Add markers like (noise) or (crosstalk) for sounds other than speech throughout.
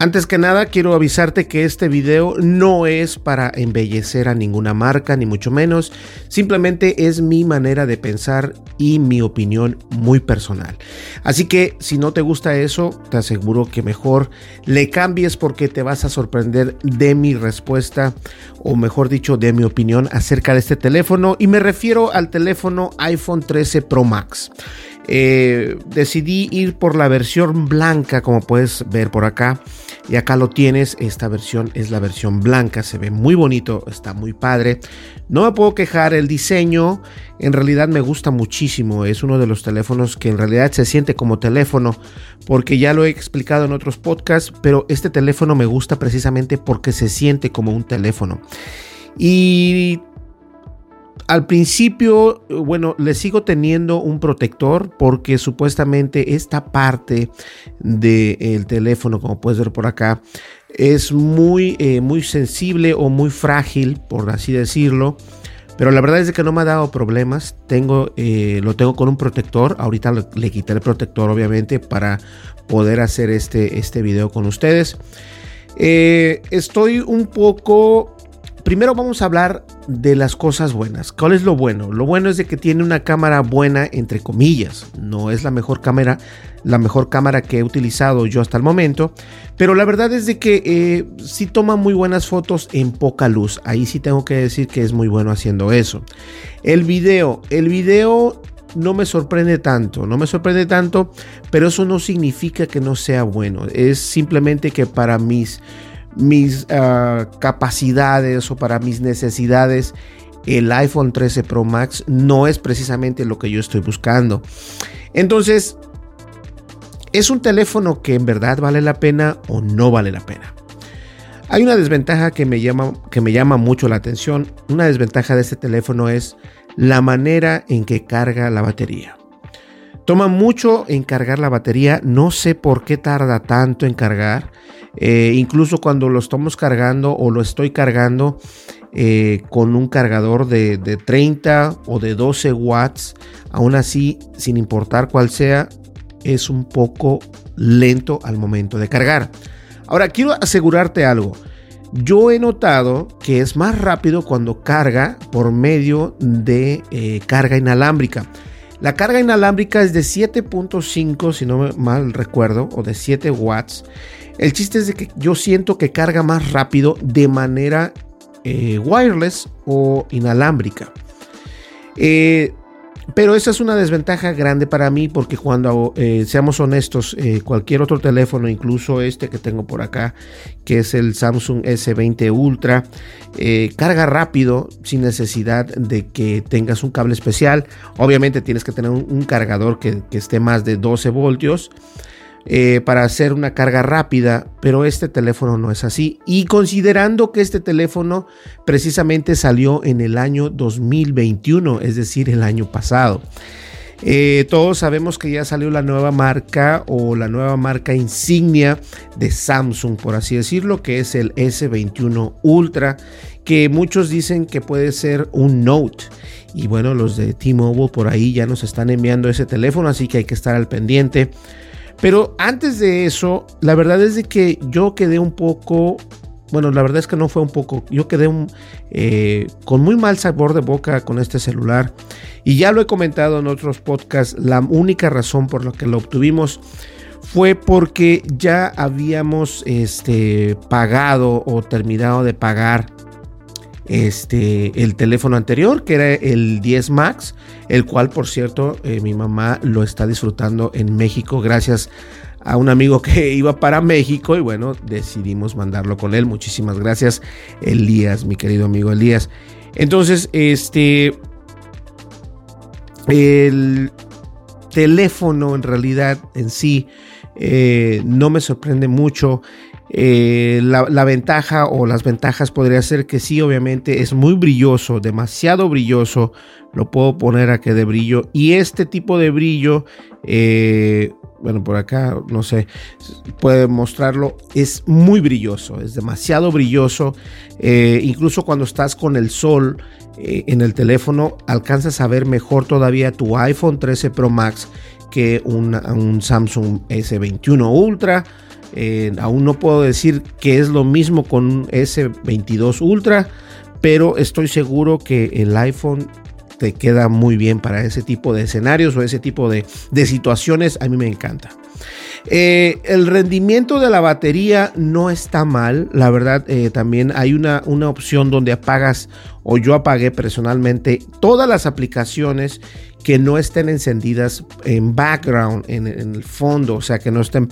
Antes que nada, quiero avisarte que este video no es para embellecer a ninguna marca, ni mucho menos. Simplemente es mi manera de pensar y mi opinión muy personal. Así que si no te gusta eso, te aseguro que mejor le cambies porque te vas a sorprender de mi respuesta, o mejor dicho, de mi opinión acerca de este teléfono. Y me refiero al teléfono iPhone 13 Pro Max. Eh, decidí ir por la versión blanca, como puedes ver por acá. Y acá lo tienes, esta versión es la versión blanca, se ve muy bonito, está muy padre. No me puedo quejar, el diseño en realidad me gusta muchísimo, es uno de los teléfonos que en realidad se siente como teléfono, porque ya lo he explicado en otros podcasts, pero este teléfono me gusta precisamente porque se siente como un teléfono. Y al principio, bueno, le sigo teniendo un protector porque supuestamente esta parte del teléfono, como puedes ver por acá, es muy, eh, muy sensible o muy frágil, por así decirlo. Pero la verdad es que no me ha dado problemas. Tengo, eh, lo tengo con un protector. Ahorita le, quité el protector, obviamente, para poder hacer este, este video con ustedes. Eh, estoy un poco Primero vamos a hablar de las cosas buenas. ¿Cuál es lo bueno? Lo bueno es de que tiene una cámara buena, entre comillas. No es la mejor cámara, la mejor cámara que he utilizado yo hasta el momento. Pero la verdad es de que eh, sí toma muy buenas fotos en poca luz. Ahí sí tengo que decir que es muy bueno haciendo eso. El video, el video no me sorprende tanto, no me sorprende tanto, pero eso no significa que no sea bueno. Es simplemente que para mis mis ah, capacidades o para mis necesidades, el iPhone 13 Pro Max no es precisamente lo que yo estoy buscando. Entonces, ¿es un teléfono que en verdad vale la pena o no vale la pena? Hay una desventaja que me llama, que me llama mucho la atención. Una desventaja de este teléfono es la manera en que carga la batería. Toma mucho en cargar la batería, no sé por qué tarda tanto en cargar. Eh, incluso cuando lo estamos cargando o lo estoy cargando eh, con un cargador de, 30 o de 12 watts, aún así, sin importar cuál sea, es un poco lento al momento de cargar. Ahora, quiero asegurarte algo. Yo he notado que es más rápido cuando carga por medio de eh, carga inalámbrica. La carga inalámbrica es de 7.5, si no mal recuerdo, o de 7 watts. El chiste es de que yo siento que carga más rápido de manera eh, wireless o inalámbrica. Eh, pero esa es una desventaja grande para mí porque cuando, eh, seamos honestos, cualquier otro teléfono, incluso este que tengo por acá, que es el Samsung S20 Ultra, carga rápido sin necesidad de que tengas un cable especial. Obviamente tienes que tener un, cargador que esté más de 12 voltios. Eh, para hacer una carga rápida, pero este teléfono no es así. Y considerando que este teléfono precisamente salió en el año 2021, es decir, el año pasado. Eh, todos sabemos que ya salió la nueva marca o la nueva marca insignia de Samsung, por así decirlo, que es el S21 Ultra, que muchos dicen que puede ser un Note. Y bueno, los de T-Mobile por ahí ya nos están enviando ese teléfono, así que hay que estar al pendiente. Pero antes de eso, la verdad es de que yo quedé un poco bueno, la verdad es que no fue un poco, yo quedé eh, con muy mal sabor de boca con este celular. Y ya lo he comentado en otros podcasts, la única razón por la que lo obtuvimos fue porque ya habíamos este, pagado o terminado de pagar este, el teléfono anterior, que era el 10 Max, el cual, por cierto, eh, mi mamá lo está disfrutando en México gracias a un amigo que (laughs) iba para México y bueno, decidimos mandarlo con él. Muchísimas gracias, Elías, mi querido amigo Elías. Entonces, este, el teléfono en realidad en sí eh, no me sorprende mucho. Eh, la, ventaja o las ventajas podría ser que sí, obviamente es muy brilloso, demasiado brilloso. Lo puedo poner a que de brillo. Y este tipo de brillo eh, bueno, por acá, no sé, puede mostrarlo, es muy brilloso, es demasiado brilloso, eh, incluso cuando estás con el sol en el teléfono, alcanzas a ver mejor todavía tu iPhone 13 Pro Max que un, Samsung S21 Ultra. Eh, aún no puedo decir que es lo mismo con un S22 Ultra, pero estoy seguro que el iPhone te queda muy bien para ese tipo de escenarios o ese tipo de, situaciones. A mí me encanta. Eh, el rendimiento de la batería no está mal, la verdad eh, también hay una, una opción donde apagas o yo apagué personalmente todas las aplicaciones que no estén encendidas en background, en, el fondo, o sea, que no estén,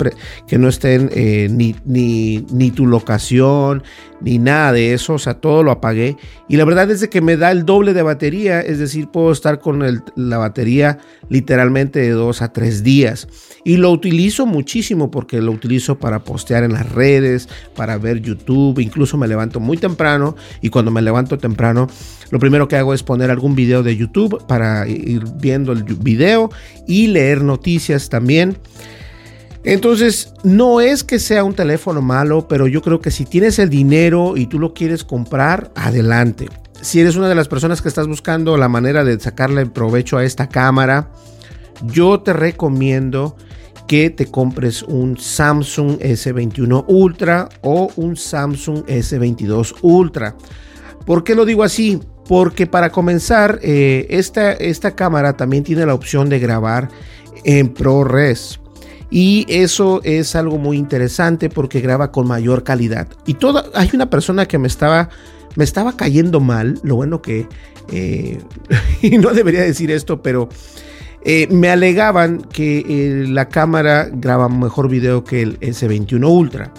que no estén eh, ni, ni, ni, tu locación, ni nada de eso, o sea, todo lo apagué. Y la verdad es que me da el doble de batería, es decir, puedo estar con la batería literalmente de dos a tres días. Y lo utilizo muchísimo porque lo utilizo para postear en las redes, para ver YouTube, incluso me levanto muy temprano y cuando me levanto temprano, lo primero que hago es poner algún video de YouTube para ir viendo el video y leer noticias también. Entonces, no es que sea un teléfono malo, pero yo creo que si tienes el dinero y tú lo quieres comprar, adelante. Si eres una de las personas que estás buscando la manera de sacarle provecho a esta cámara, yo te recomiendo que te compres un Samsung S21 Ultra o un Samsung S22 Ultra. ¿Por qué lo digo así? Porque para comenzar, eh, esta, esta cámara también tiene la opción de grabar en ProRes. Y eso es algo muy interesante porque graba con mayor calidad. Y toda, hay una persona que me estaba, me estaba cayendo mal. Lo bueno que, eh, (laughs) y no debería decir esto, pero eh, me alegaban que la cámara graba mejor video que el S21 Ultra.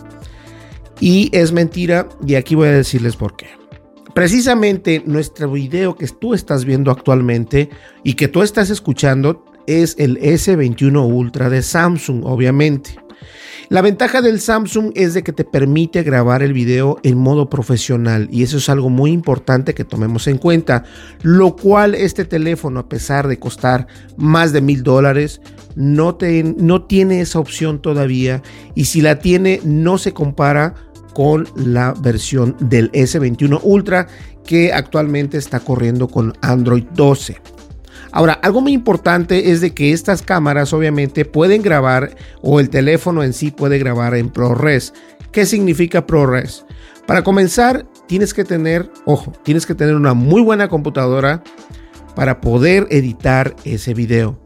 Y es mentira, y aquí voy a decirles por qué. Precisamente nuestro video que tú estás viendo actualmente y que tú estás escuchando es el S21 Ultra de Samsung, obviamente. La ventaja del Samsung es de que te permite grabar el video en modo profesional y eso es algo muy importante que tomemos en cuenta, lo cual este teléfono a pesar de costar más de mil dólares no, no tiene esa opción todavía y si la tiene no se compara con la versión del S21 Ultra que actualmente está corriendo con Android 12. Ahora, algo muy importante es de que estas cámaras obviamente pueden grabar o el teléfono en sí puede grabar en ProRes. ¿Qué significa ProRes? Para comenzar, tienes que tener, ojo, tienes que tener una muy buena computadora para poder editar ese video.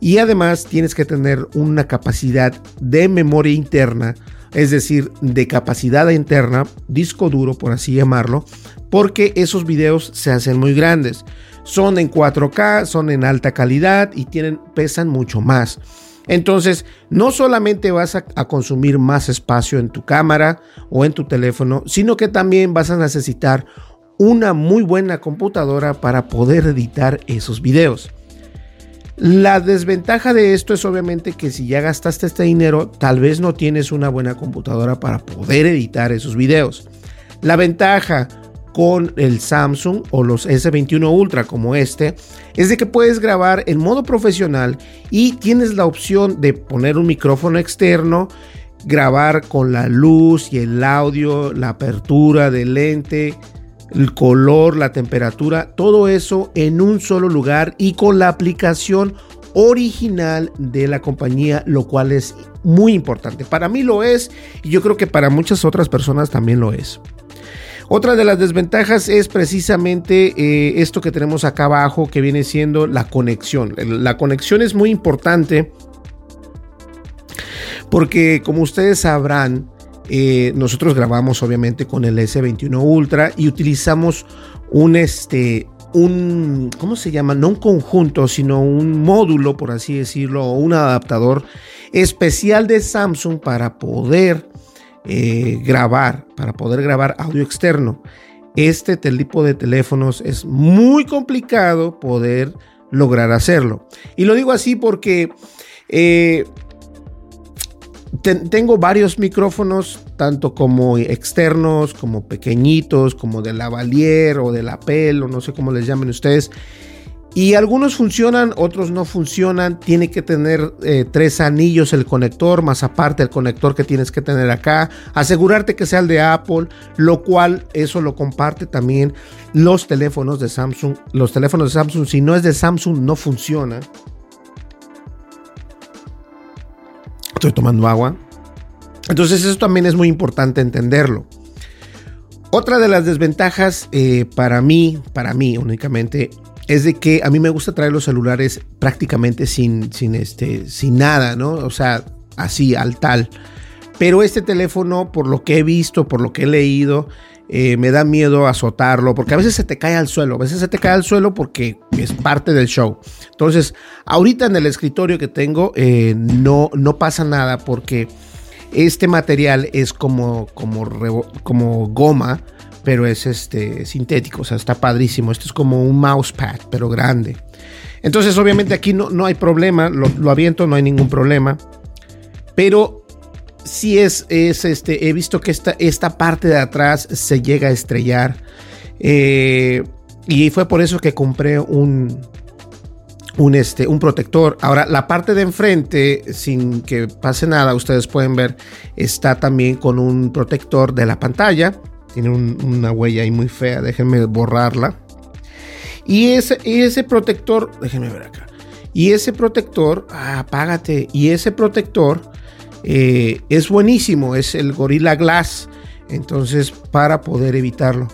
Y además tienes que tener una capacidad de memoria interna es decir, de capacidad interna, disco duro por así llamarlo, porque esos videos se hacen muy grandes. Son en 4K, son en alta calidad y tienen, pesan mucho más. Entonces, no solamente vas a, a, consumir más espacio en tu cámara o en tu teléfono, sino que también vas a necesitar una muy buena computadora para poder editar esos videos. La desventaja de esto es obviamente que si ya gastaste este dinero, tal vez no tienes una buena computadora para poder editar esos videos. La ventaja con el Samsung o los S21 Ultra como este es de que puedes grabar en modo profesional y tienes la opción de poner un micrófono externo, grabar con la luz y el audio, la apertura del lente, el color, la temperatura, todo eso en un solo lugar y con la aplicación original de la compañía, lo cual es muy importante. Para mí lo es y yo creo que para muchas otras personas también lo es. Otra de las desventajas es precisamente eh, esto que tenemos acá abajo, que viene siendo la conexión. La conexión es muy importante porque como ustedes sabrán, eh, nosotros grabamos obviamente con el S21 Ultra y utilizamos un este un ¿cómo se llama? No un conjunto, sino un módulo, por así decirlo, o un adaptador especial de Samsung para poder eh, grabar, para poder grabar audio externo. Este tipo de teléfonos es muy complicado poder lograr hacerlo. Y lo digo así porque eh, tengo varios micrófonos, tanto como externos, como pequeñitos, como de lavalier o de lapel, o no sé cómo les llamen ustedes. Y algunos funcionan, otros no funcionan. Tiene que tener eh, tres anillos el conector, más aparte el conector que tienes que tener acá. Asegurarte que sea el de Apple, lo cual eso lo comparte también los teléfonos de Samsung. Los teléfonos de Samsung, si no es de Samsung, no funciona. Estoy tomando agua. Entonces eso también es muy importante entenderlo. Otra de las desventajas eh, para mí, para mí únicamente, es de que a mí me gusta traer los celulares prácticamente sin, sin, este, sin nada, ¿no? O sea, así, al tal. Pero este teléfono, por lo que he visto, por lo que he leído, eh, me da miedo azotarlo, porque a veces se te cae al suelo, a veces se te cae al suelo porque es parte del show. Entonces, ahorita en el escritorio que tengo eh, no, no pasa nada porque este material es como, como, como goma, pero es este, sintético, o sea, está padrísimo. Esto es como un mousepad, pero grande. Entonces, obviamente aquí no, no hay problema, lo, lo aviento, no hay ningún problema. Pero si es, es este, he visto que esta, esta parte de atrás se llega a estrellar. Eh, y fue por eso que compré un, un, este, un protector. Ahora, la parte de enfrente, sin que pase nada, ustedes pueden ver, está también con un protector de la pantalla. Tiene una huella ahí muy fea, déjenme borrarla. Y ese, ese protector, déjenme ver acá. Y ese protector, ah, apágate. Y ese protector eh, es buenísimo, es el Gorilla Glass. Entonces, para poder evitarlo.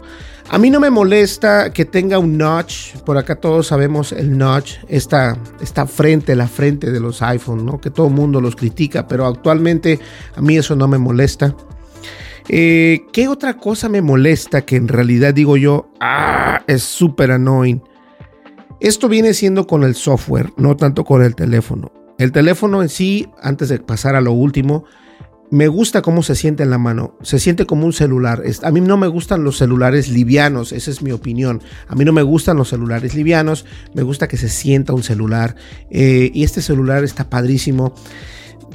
A mí no me molesta que tenga un notch. Por acá todos sabemos el notch. Esta, esta frente, la frente de los iPhones, ¿no? Que todo el mundo los critica. Pero actualmente a mí eso no me molesta. Eh, ¿Qué otra cosa me molesta que en realidad digo yo, ah, es súper annoying? Esto viene siendo con el software, no tanto con el teléfono. El teléfono en sí, antes de pasar a lo último, me gusta cómo se siente en la mano. Se siente como un celular. A mí no me gustan los celulares livianos, esa es mi opinión. A mí no me gustan los celulares livianos, me gusta que se sienta un celular. Eh, y este celular está padrísimo.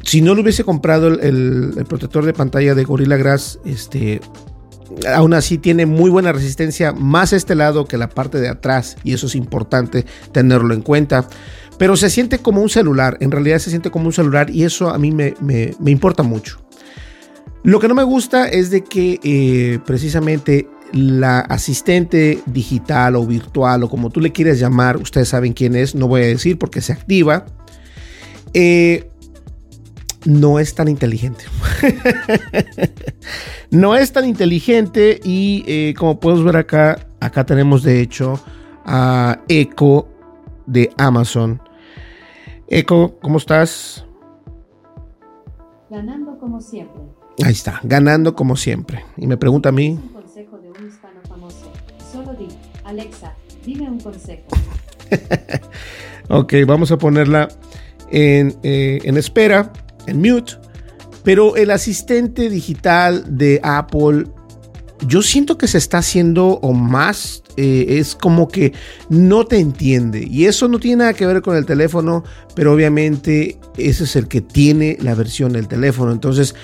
Si no lo hubiese comprado el, protector de pantalla de Gorilla Glass, este, aún así tiene muy buena resistencia, más este lado que la parte de atrás, y eso es importante tenerlo en cuenta pero se siente como un celular, en realidad se siente como un celular y eso a mí me, importa mucho. Lo que no me gusta es de que eh, precisamente la asistente digital o virtual o como tú le quieras llamar, ustedes saben quién es, no voy a decir porque se activa, eh, no es tan inteligente. (laughs) no es tan inteligente y eh, como puedes ver acá, acá tenemos de hecho a Echo de Amazon Eco, ¿cómo estás? Ganando como siempre. Ahí está, ganando como siempre. Y me pregunta a mí. Un consejo de un hispano famoso. Solo di, Alexa, dime un consejo. (laughs) ok, vamos a ponerla en, eh, en espera, en mute. Pero el asistente digital de Apple yo siento que se está haciendo o más, eh, es como que no te entiende. Y eso no tiene nada que ver con el teléfono, pero obviamente ese es el que tiene la versión del teléfono. Entonces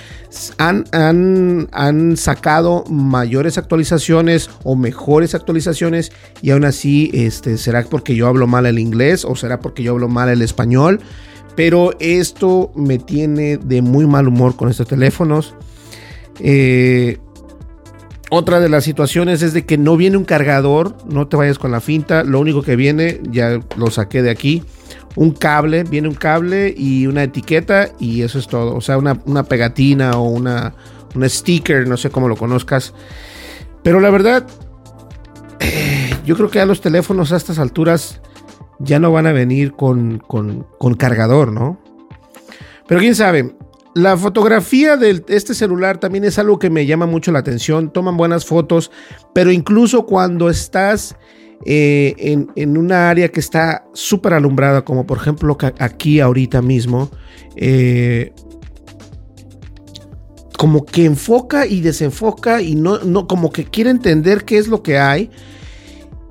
han, han, sacado mayores actualizaciones o mejores actualizaciones y aún así, este, ¿será porque yo hablo mal el inglés o será porque yo hablo mal el español? Pero esto me tiene de muy mal humor con estos teléfonos. Eh, otra de las situaciones es de que no viene un cargador, no te vayas con la finta, lo único que viene, ya lo saqué de aquí, un cable, viene un cable y una etiqueta y eso es todo. O sea, una, pegatina o una, sticker, no sé cómo lo conozcas. Pero la verdad, eh, yo creo que a los teléfonos a estas alturas ya no van a venir con, con cargador, ¿no? Pero quién sabe, la fotografía de este celular también es algo que me llama mucho la atención. Toman buenas fotos, pero incluso cuando estás eh, en, en, una área que está súper alumbrada, como por ejemplo aquí ahorita mismo, eh, como que enfoca y desenfoca y no, no, como que quiere entender qué es lo que hay.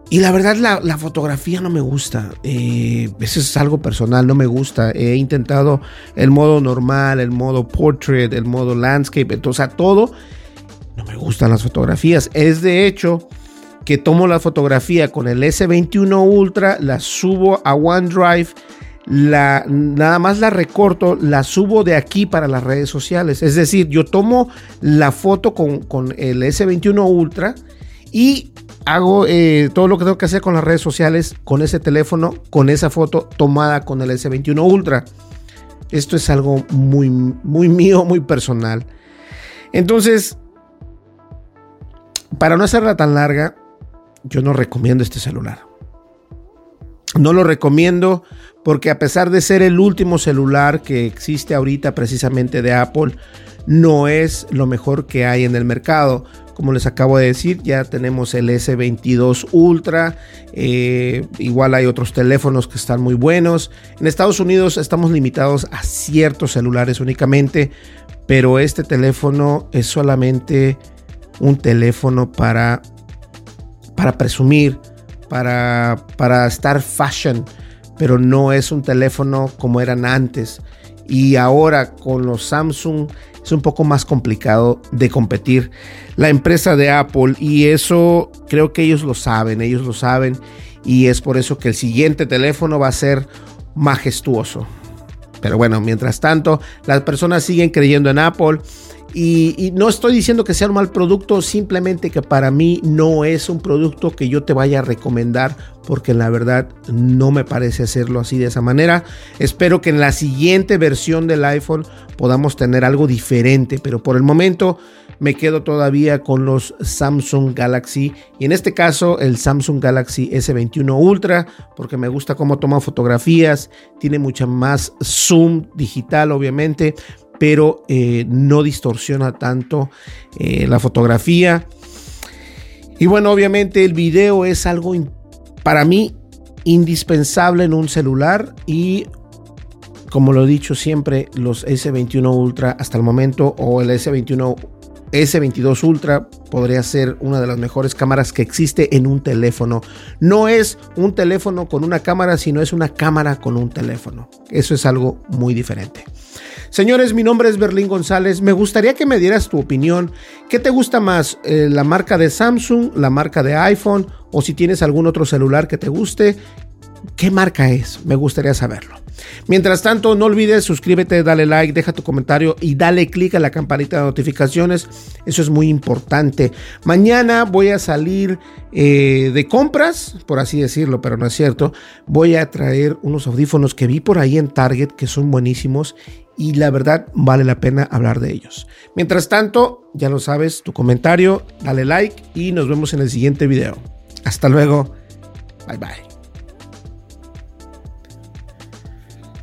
Y la verdad, la, fotografía no me gusta. Eh, eso es algo personal, no me gusta. He intentado el modo normal, el modo portrait, el modo landscape, entonces, a todo. No me gustan las fotografías. Es de hecho que tomo la fotografía con el S21 Ultra, la subo a OneDrive, la, nada más la recorto, la subo de aquí para las redes sociales. Es decir, yo tomo la foto con, con el S21 Ultra y hago eh, todo lo que tengo que hacer con las redes sociales, con ese teléfono, con esa foto tomada con el S21 Ultra. Esto es algo muy, muy mío, muy personal. Entonces, para no hacerla tan larga, yo no recomiendo este celular. No lo recomiendo porque a pesar de ser el último celular que existe ahorita precisamente de Apple, no es lo mejor que hay en el mercado. Como les acabo de decir, ya tenemos el S22 Ultra. Eh, igual hay otros teléfonos que están muy buenos. En Estados Unidos estamos limitados a ciertos celulares únicamente. Pero este teléfono es solamente un teléfono para, para presumir, para, para estar fashion. Pero no es un teléfono como eran antes. Y ahora con los Samsung es un poco más complicado de competir la empresa de Apple y eso creo que ellos lo saben, ellos lo saben y es por eso que el siguiente teléfono va a ser majestuoso. Pero bueno, mientras tanto, las personas siguen creyendo en Apple y, no estoy diciendo que sea un mal producto, simplemente que para mí no es un producto que yo te vaya a recomendar porque la verdad no me parece hacerlo así de esa manera. Espero que en la siguiente versión del iPhone podamos tener algo diferente, pero por el momento me quedo todavía con los Samsung Galaxy y en este caso el Samsung Galaxy S21 Ultra porque me gusta cómo toma fotografías, tiene mucha más zoom digital obviamente, pero eh, no distorsiona tanto eh, la fotografía. Y bueno, obviamente el video es algo para mí indispensable en un celular y como lo he dicho siempre, los S21 Ultra hasta el momento o el S21 S22 Ultra podría ser una de las mejores cámaras que existe en un teléfono. No es un teléfono con una cámara, sino es una cámara con un teléfono. Eso es algo muy diferente. Señores, mi nombre es Berlín González. Me gustaría que me dieras tu opinión. ¿Qué te gusta más? Eh, ¿La marca de Samsung? ¿La marca de iPhone? ¿O si tienes algún otro celular que te guste? ¿Qué marca es? Me gustaría saberlo. Mientras tanto, no olvides suscríbete, dale like, deja tu comentario y dale click a la campanita de notificaciones. Eso es muy importante. Mañana voy a salir eh, de compras, por así decirlo, pero no es cierto. Voy a traer unos audífonos que vi por ahí en Target que son buenísimos y la verdad vale la pena hablar de ellos. Mientras tanto, ya lo sabes, tu comentario, dale like y nos vemos en el siguiente video. Hasta luego. Bye bye.